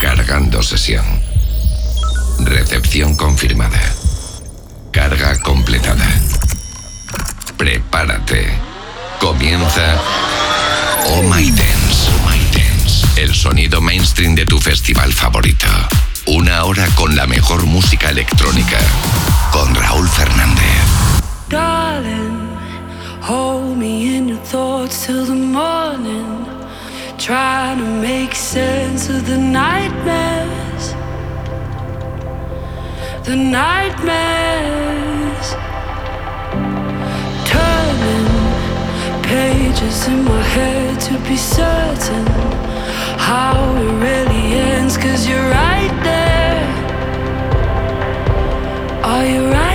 Cargando sesión. Recepción confirmada. Carga completada. Prepárate. Comienza Oh My Dance. Oh My Dance. El sonido mainstream de tu festival favorito. Una hora con la mejor música electrónica. Con Raúl Fernández. Darling, hold me in your thoughts till the morning. Trying to make sense of the nightmares. The nightmares. Turning pages in my head to be certain how it really ends. Cause you're right there. Are you right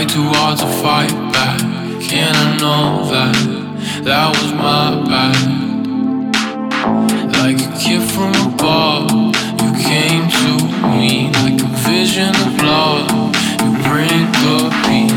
Tried too hard to fight back, and I know that that was my bad. Like a gift from above, you came to me like a vision of love. You bring the peace,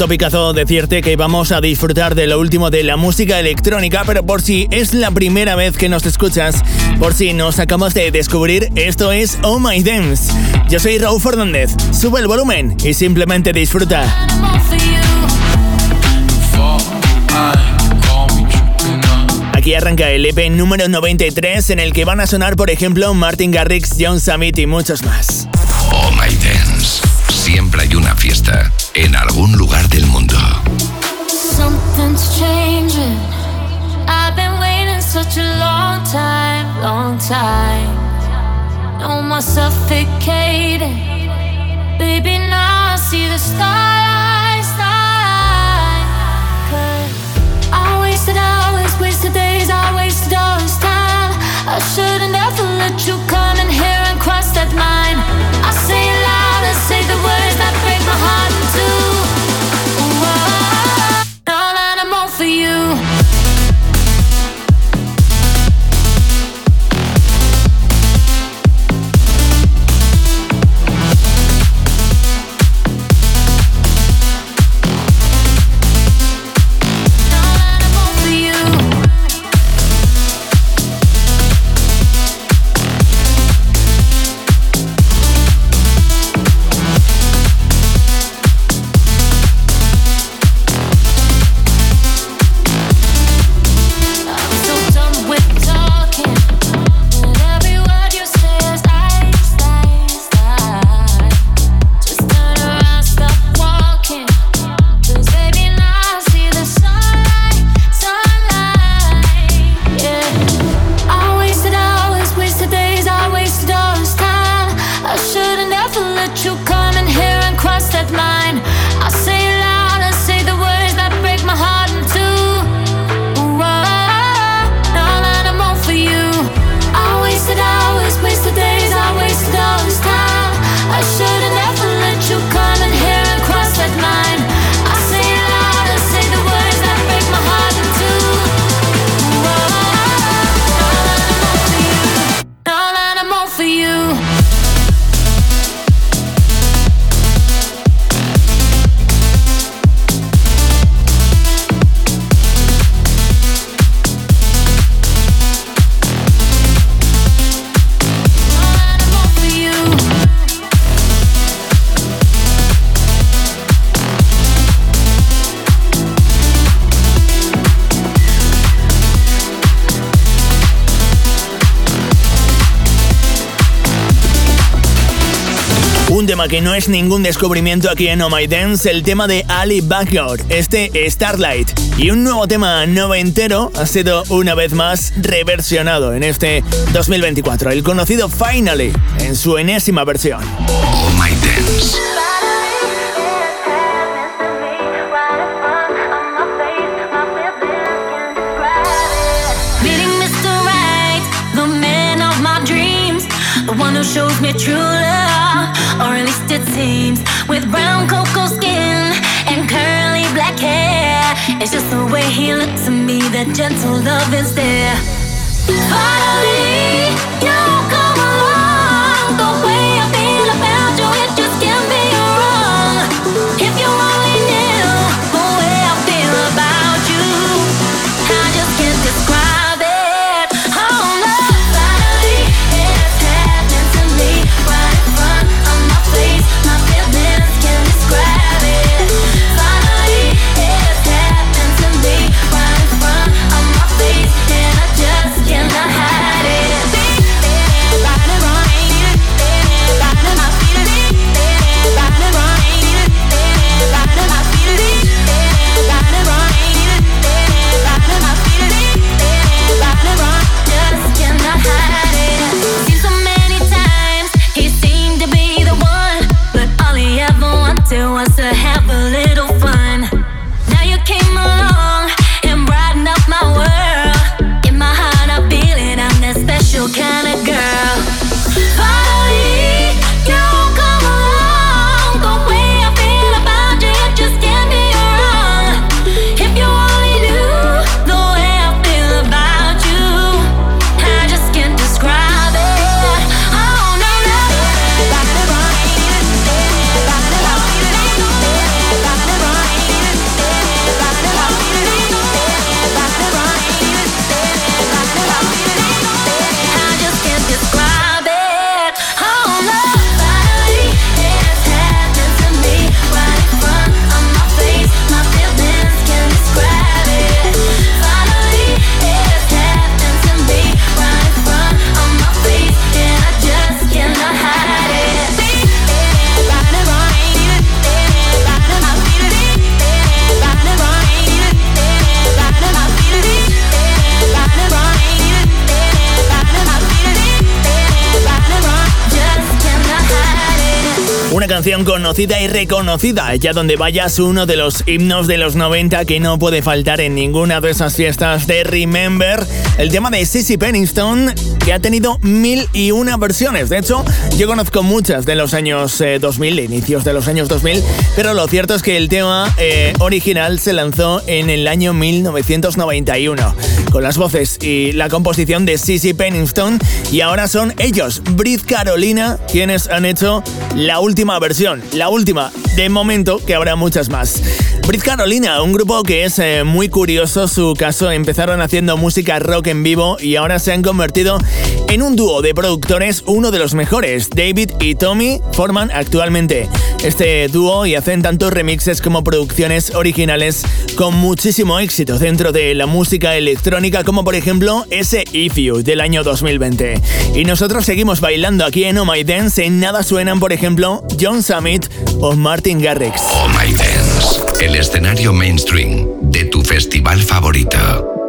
topicazo decirte que vamos a disfrutar de lo último de la música electrónica, pero por si es la primera vez que nos escuchas, por si nos acabas de descubrir, esto es Oh My Dance. Yo soy Raúl Fernández, sube el volumen y simplemente disfruta. Aquí arranca el EP número 93 en el que van a sonar, por ejemplo, Martin Garrix, John Summit y muchos más. Oh My Dance, siempre hay una fiesta en algún lugar del mundo. Something's changing. I've been waiting such a long time, long time. No more suffocating. Baby, now I see the stars. no es ningún descubrimiento aquí en Oh My Dance, el tema de Ali Backyard, este Starlight. Y un nuevo tema noventero ha sido una vez más reversionado en este 2024, el conocido Finally, en su enésima versión. Oh My Dance. that gentle love is there. Finally, conocida y reconocida, ya donde vayas uno de los himnos de los 90 que no puede faltar en ninguna de esas fiestas de Remember, el tema de Sissy Pennington, que ha tenido mil y una versiones. De hecho, yo conozco muchas de los años 2000, eh, inicios de los años 2000, pero lo cierto es que el tema eh, original se lanzó en el año 1991, con las voces y la composición de Sissy Pennington, y ahora son ellos, Brit Carolina, quienes han hecho la última versión, la última, de momento, que habrá muchas más. Brit Carolina, un grupo que es eh, muy curioso su caso, empezaron haciendo música rock en vivo y ahora se han convertido en un dúo de productores, uno de los mejores. David y Tommy forman actualmente este dúo y hacen tanto remixes como producciones originales con muchísimo éxito dentro de la música electrónica, como por ejemplo ese If You del año 2020. Y nosotros seguimos bailando aquí en Oh My Dance, en nada suenan por ejemplo John Summit o Martin Garrix. Oh My Dance, el escenario mainstream de tu festival favorito.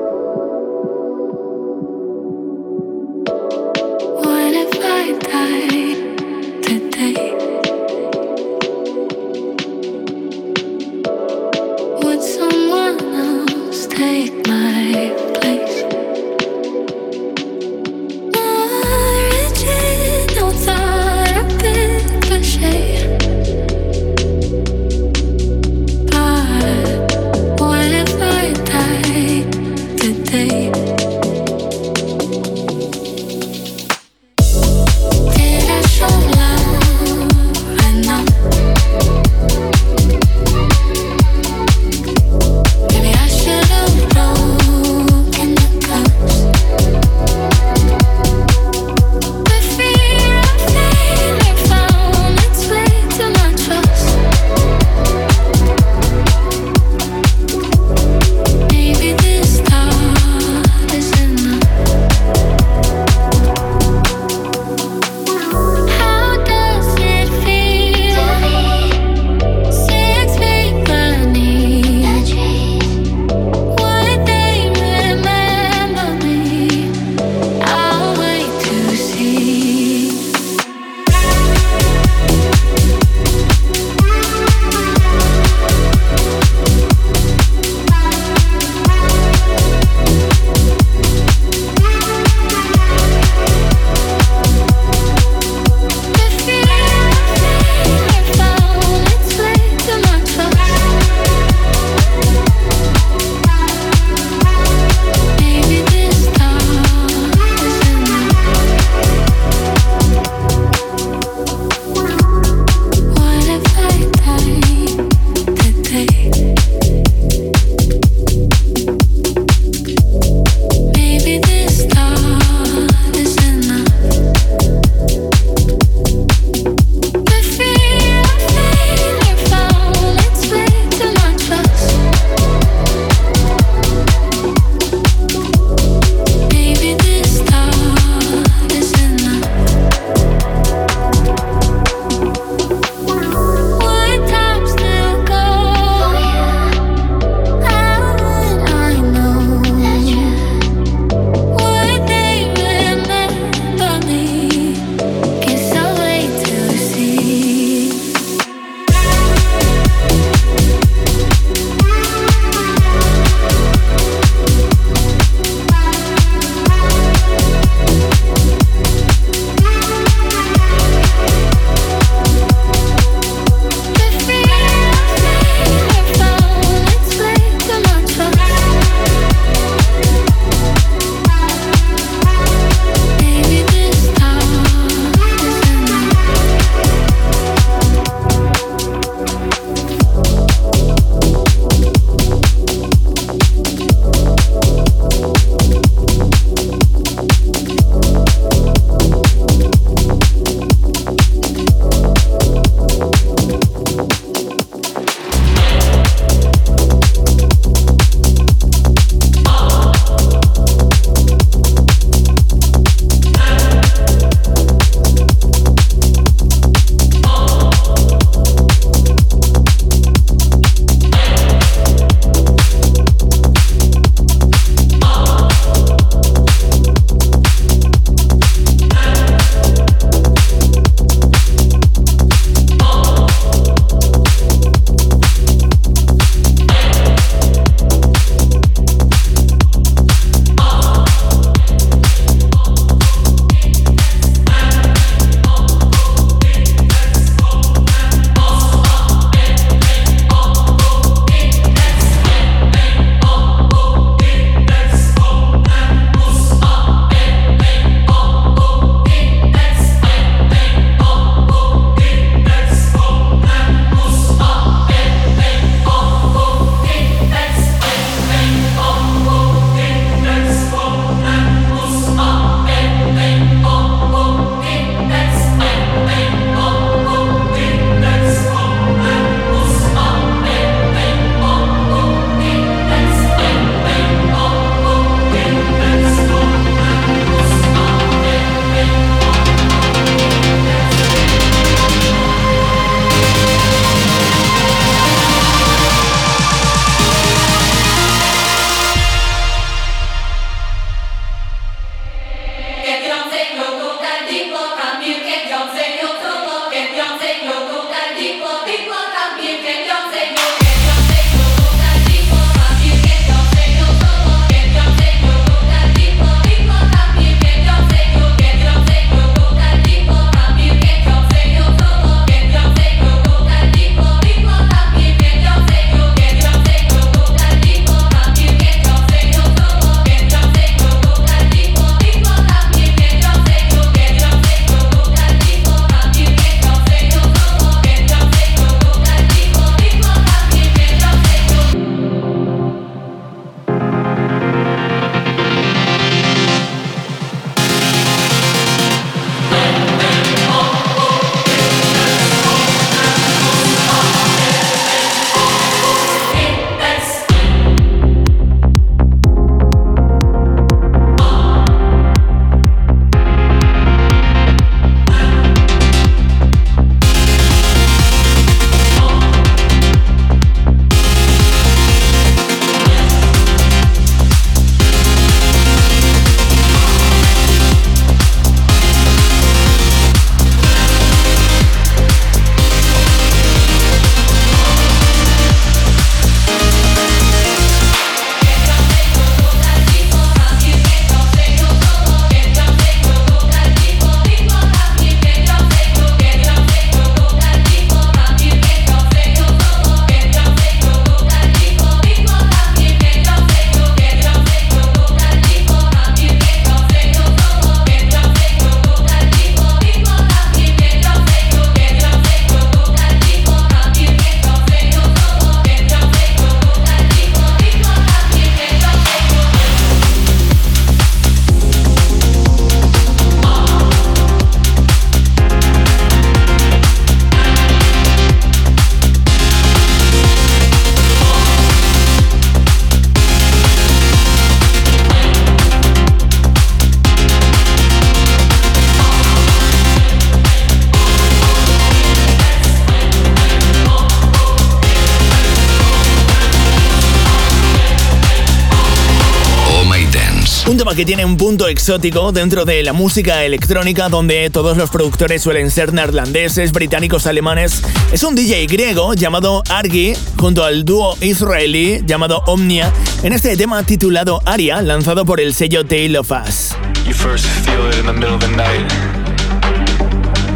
que tiene un punto exótico dentro de la música electrónica donde todos los productores suelen ser neerlandeses, británicos, alemanes. Es un DJ griego llamado Argi junto al dúo israelí llamado Omnia en este tema titulado Aria lanzado por el sello Tale of Us. You first feel it in the middle of the night,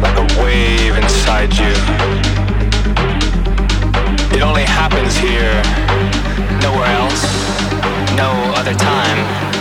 like a wave inside you. It only happens here, nowhere else, no other time.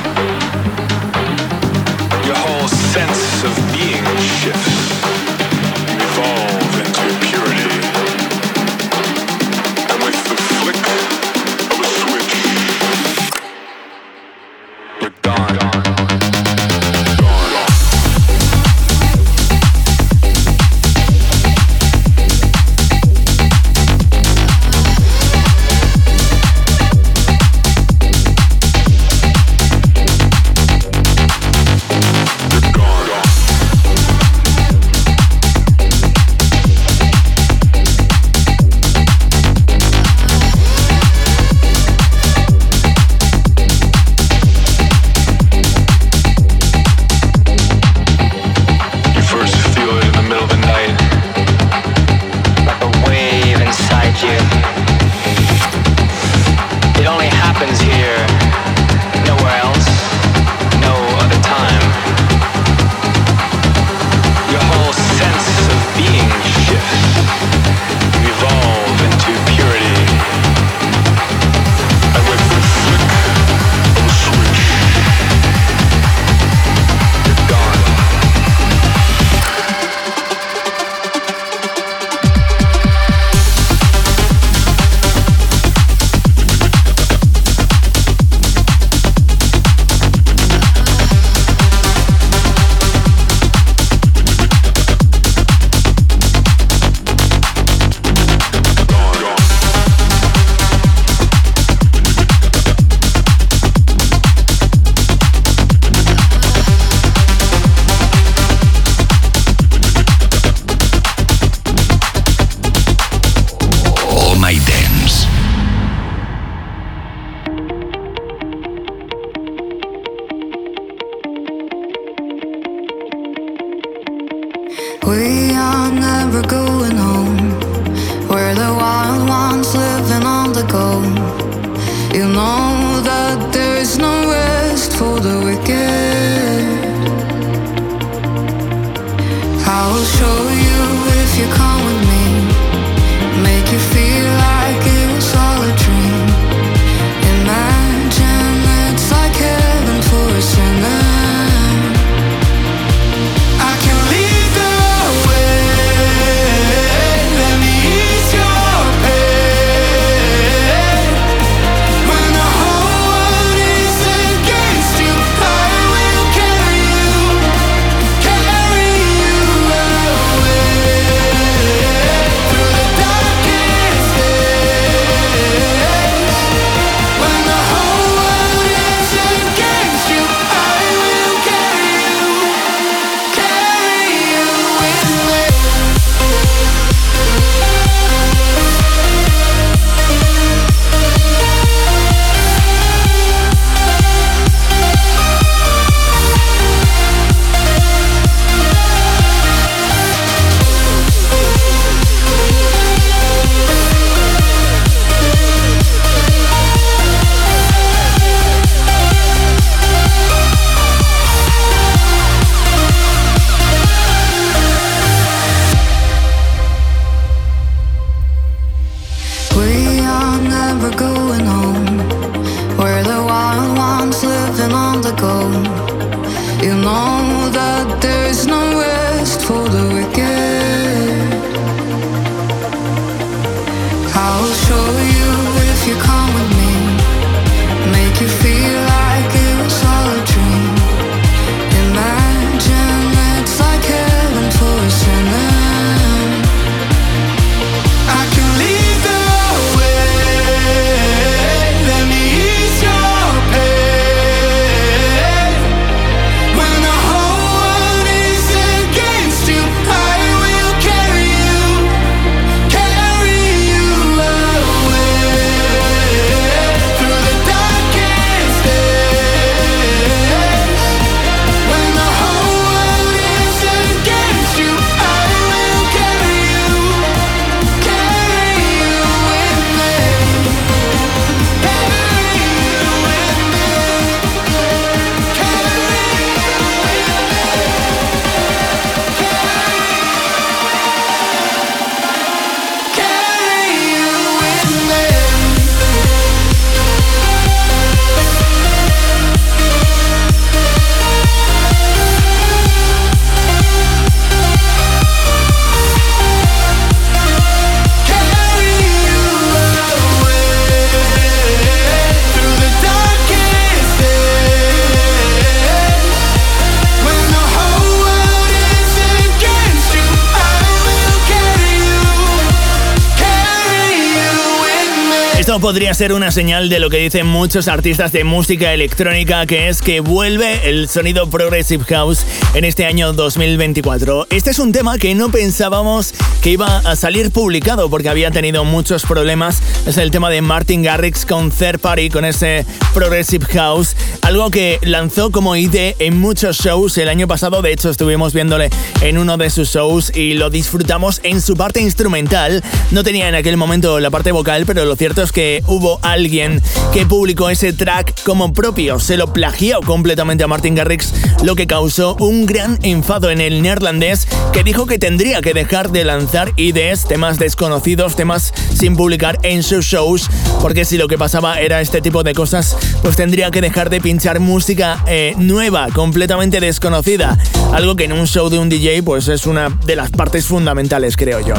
Podría ser una señal de lo que dicen muchos artistas de música electrónica, que es que vuelve el sonido Progressive House en este año 2024. Este es un tema que no pensábamos que iba a salir publicado porque había tenido muchos problemas. Es el tema de Martin Garrix con Third Party, con ese Progressive House, algo que lanzó como idea en muchos shows el año pasado. De hecho, estuvimos viéndole en uno de sus shows y lo disfrutamos en su parte instrumental. No tenía en aquel momento la parte vocal, pero lo cierto es que hubo alguien que publicó ese track como propio, se lo plagió completamente a Martin Garrix, lo que causó un gran enfado en el neerlandés que dijo que tendría que dejar de lanzar ideas, temas desconocidos, temas sin publicar en sus shows, porque si lo que pasaba era este tipo de cosas, pues tendría que dejar de pinchar música eh, nueva, completamente desconocida, algo que en un show de un DJ pues es una de las partes fundamentales, creo yo.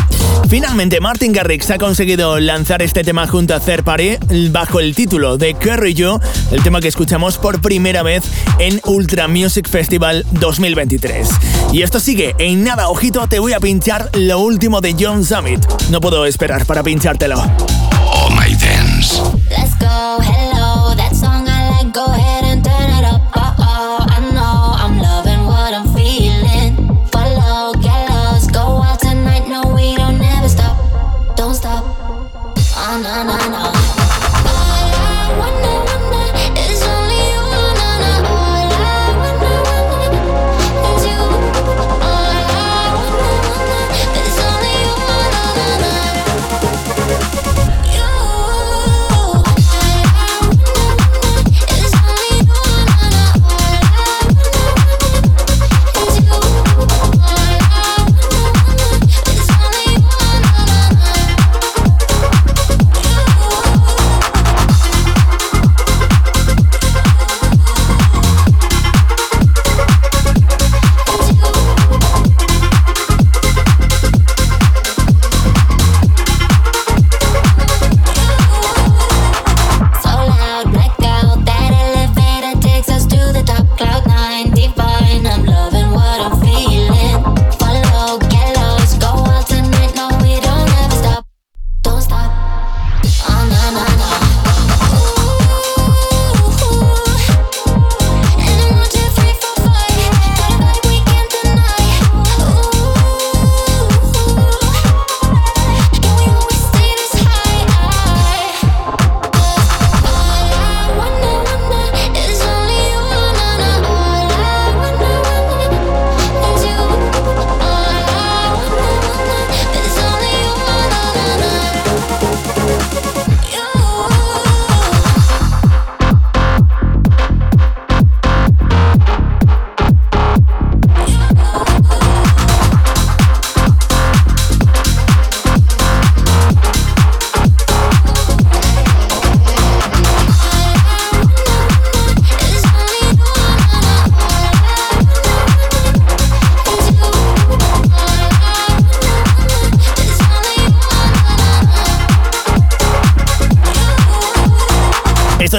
Finalmente, Martin Garrix ha conseguido lanzar este tema junto a Third Party bajo el título de Curry You, el tema que escuchamos por primera vez en Ultra Music Festival 2023. Y esto sigue, en nada, ojito, te voy a pinchar lo último de John Summit. No puedo esperar para pinchártelo. Oh My Dance. Let's go, hello, that song I like, go ahead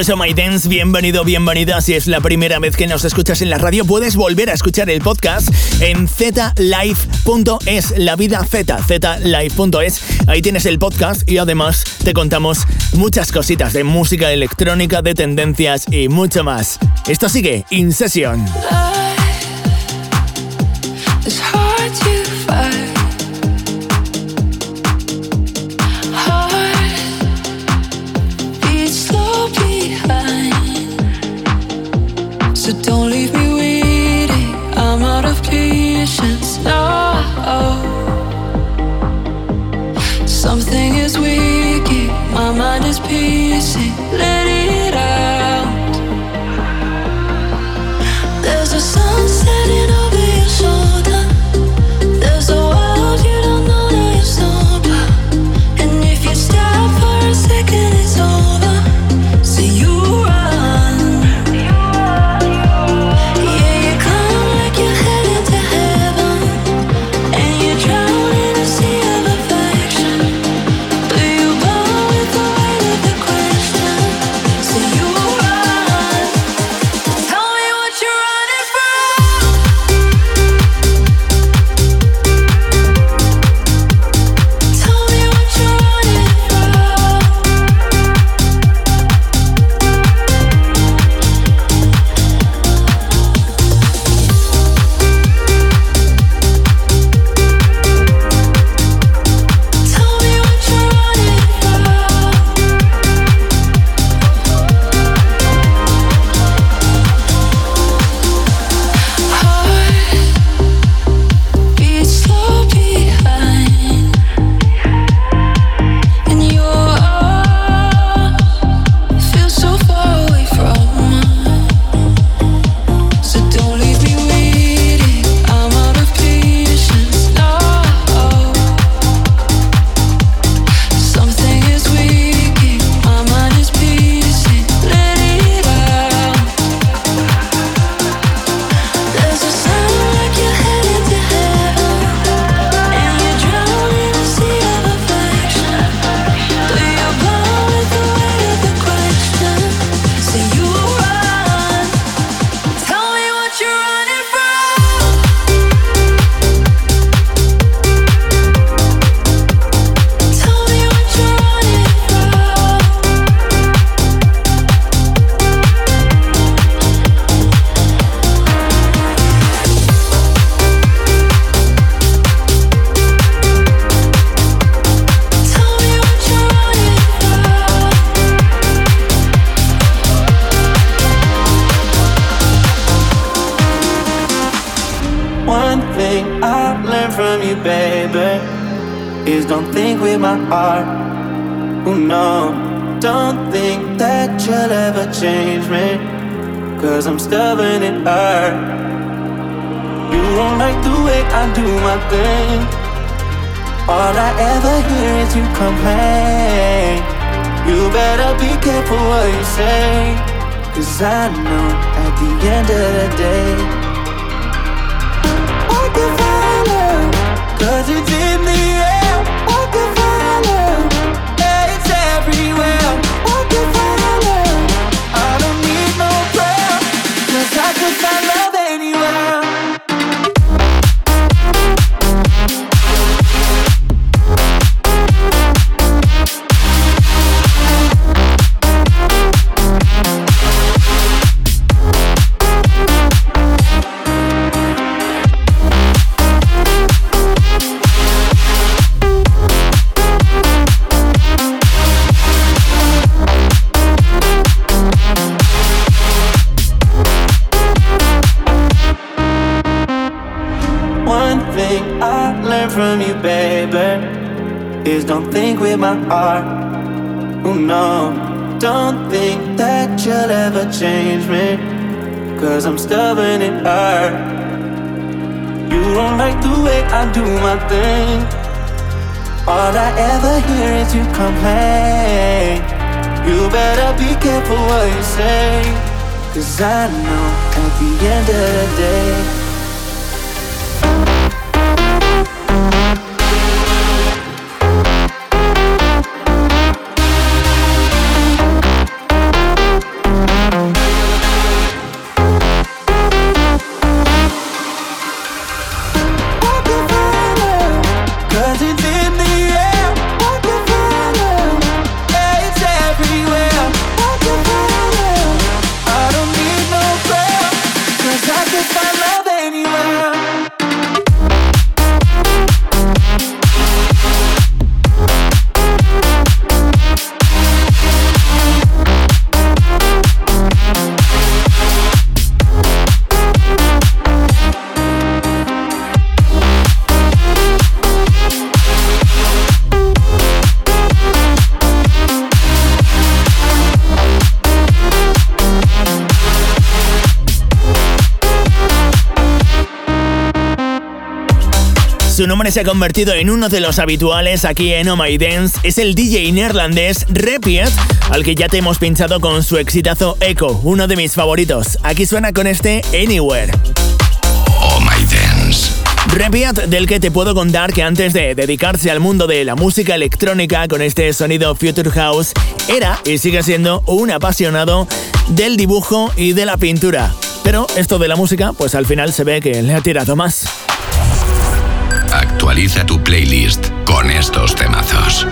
no, no, no. Esto es Oh My Dance, bienvenido, bienvenida. Si es la primera vez que nos escuchas en la radio, puedes volver a escuchar el podcast en zlive.es, la vida Z, zlive.es. Ahí tienes el podcast y además te contamos muchas cositas de música electrónica, de tendencias y mucho más. Esto sigue In Session. Oh no, don't think that you'll ever change me. Cause I'm stubborn and hard. You won't like the way I do my thing. All I ever hear is you complain. You better be careful what you say. Cause I know at the end of the day, don't think with my heart. Oh no, don't think that you'll ever change me. Cause I'm stubborn and hurt. You don't like the way I do my thing. All I ever hear is you complain. You better be careful what you say. Cause I know at the end of the day. Se ha convertido en uno de los habituales aquí en Oh My Dance. Es el DJ neerlandés Repiet, al que ya te hemos pinchado con su exitazo Echo, uno de mis favoritos. Aquí suena con este Anywhere. Oh My Dance. Repiat, del que te puedo contar que antes de dedicarse al mundo de la música electrónica con este sonido Future House, era y sigue siendo un apasionado del dibujo y de la pintura. Pero esto de la música, pues al final se ve que le ha tirado más. Actualiza tu playlist con estos temazos.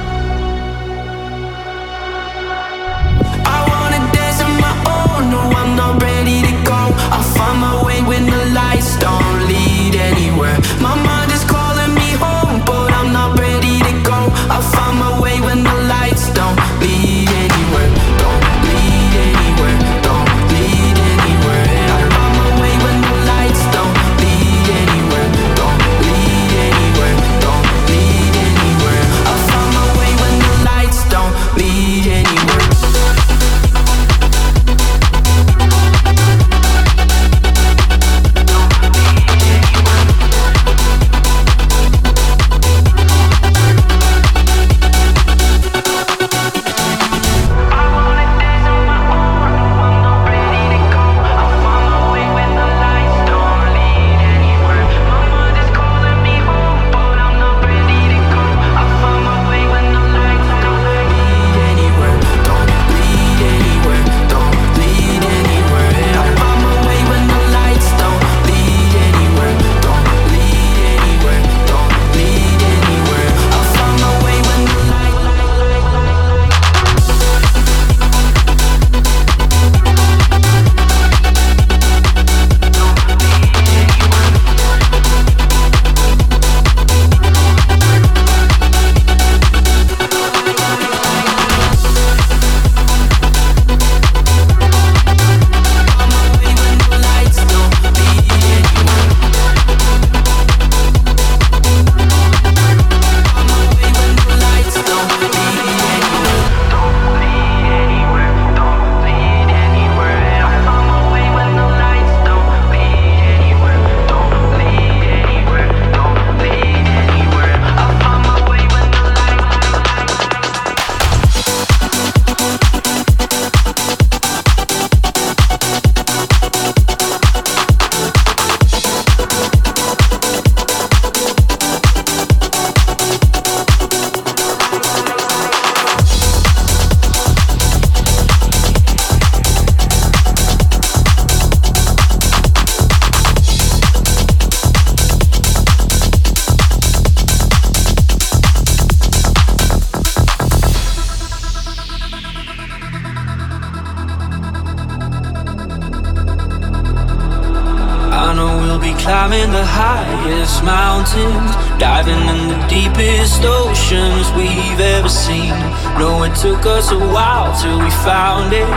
Mountains, diving in the deepest oceans we've ever seen. No, it took us a while till we found it.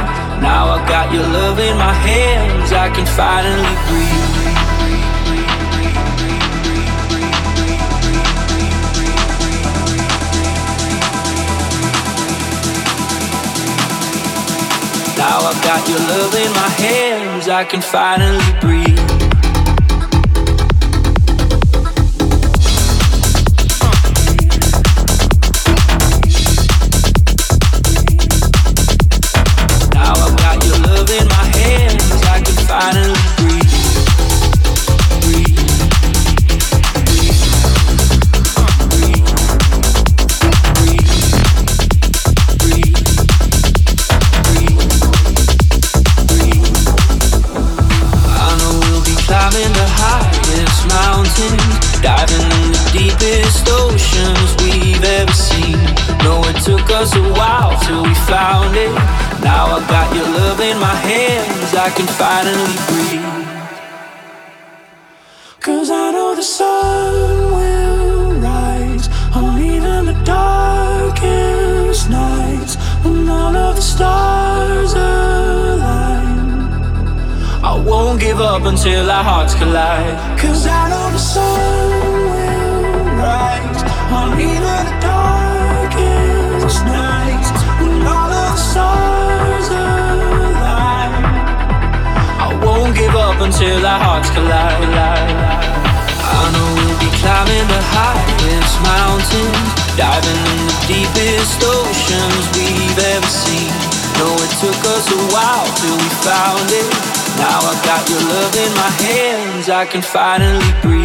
Now I got your love in my hands, I can finally breathe. Now I've got your love in my hands, I can finally breathe. I can finally breathe. Cause I know the sun will rise on even the darkest nights when all of the stars align. I won't give up until our hearts collide. Cause I know the sun will rise on even the darkest nights up until our hearts collide. I know we'll be climbing the highest mountains, diving in the deepest oceans we've ever seen. No, it took us a while till we found it. Now I got your love in my hands, I can finally breathe.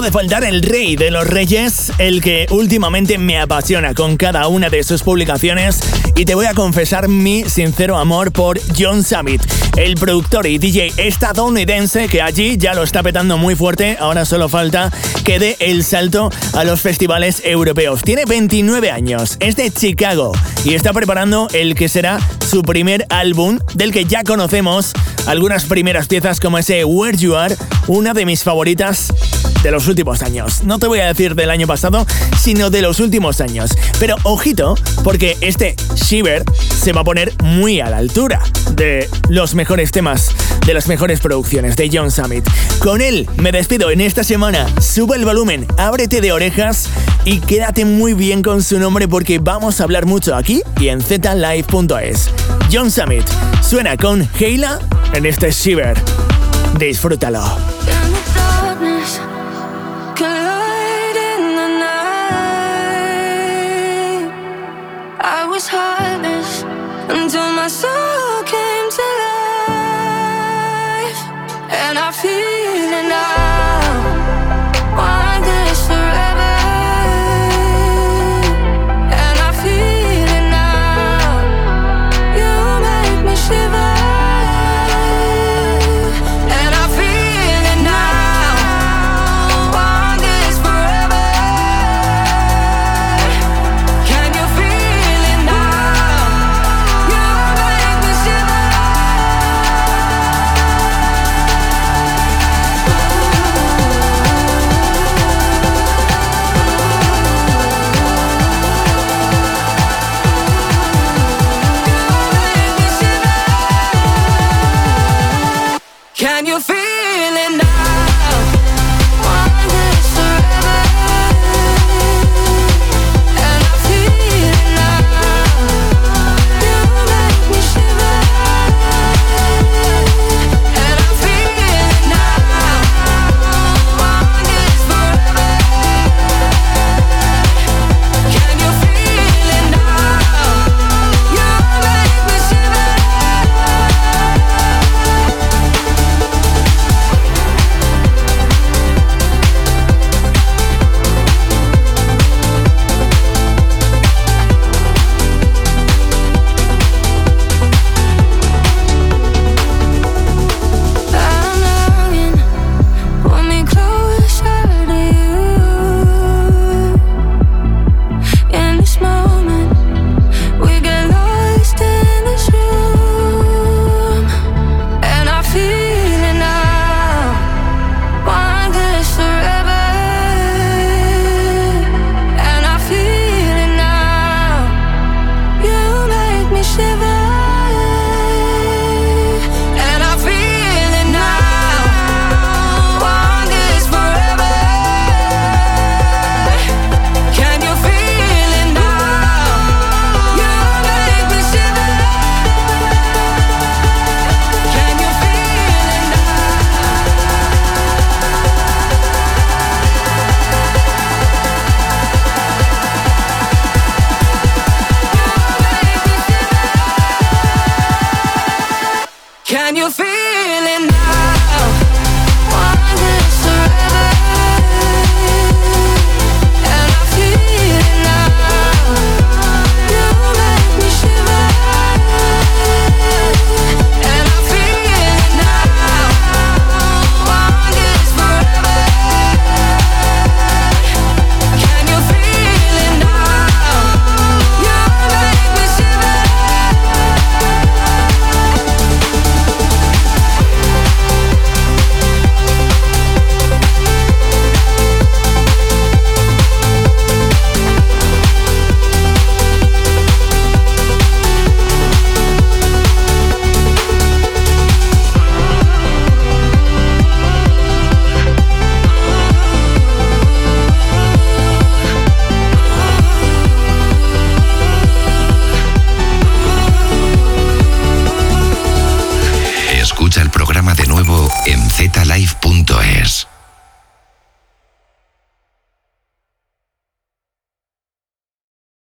Puede faltar el rey de los reyes, el que últimamente me apasiona con cada una de sus publicaciones y te voy a confesar mi sincero amor por John Summit, el productor y DJ estadounidense que allí ya lo está petando muy fuerte, ahora solo falta que dé el salto a los festivales europeos. Tiene 29 años, es de Chicago y está preparando el que será su primer álbum del que ya conocemos algunas primeras piezas como ese Where You Are, una de mis favoritas de los últimos años. No te voy a decir del año pasado, sino de los últimos años. Pero ojito, porque este Shiver se va a poner muy a la altura de los mejores temas, de las mejores producciones de John Summit. Con él me despido en esta semana. Sube el volumen, ábrete de orejas y quédate muy bien con su nombre porque vamos a hablar mucho aquí y en zlive.es. John Summit suena con Heila en este Shiver. Disfrútalo. my soul came to life, and I feel. you feel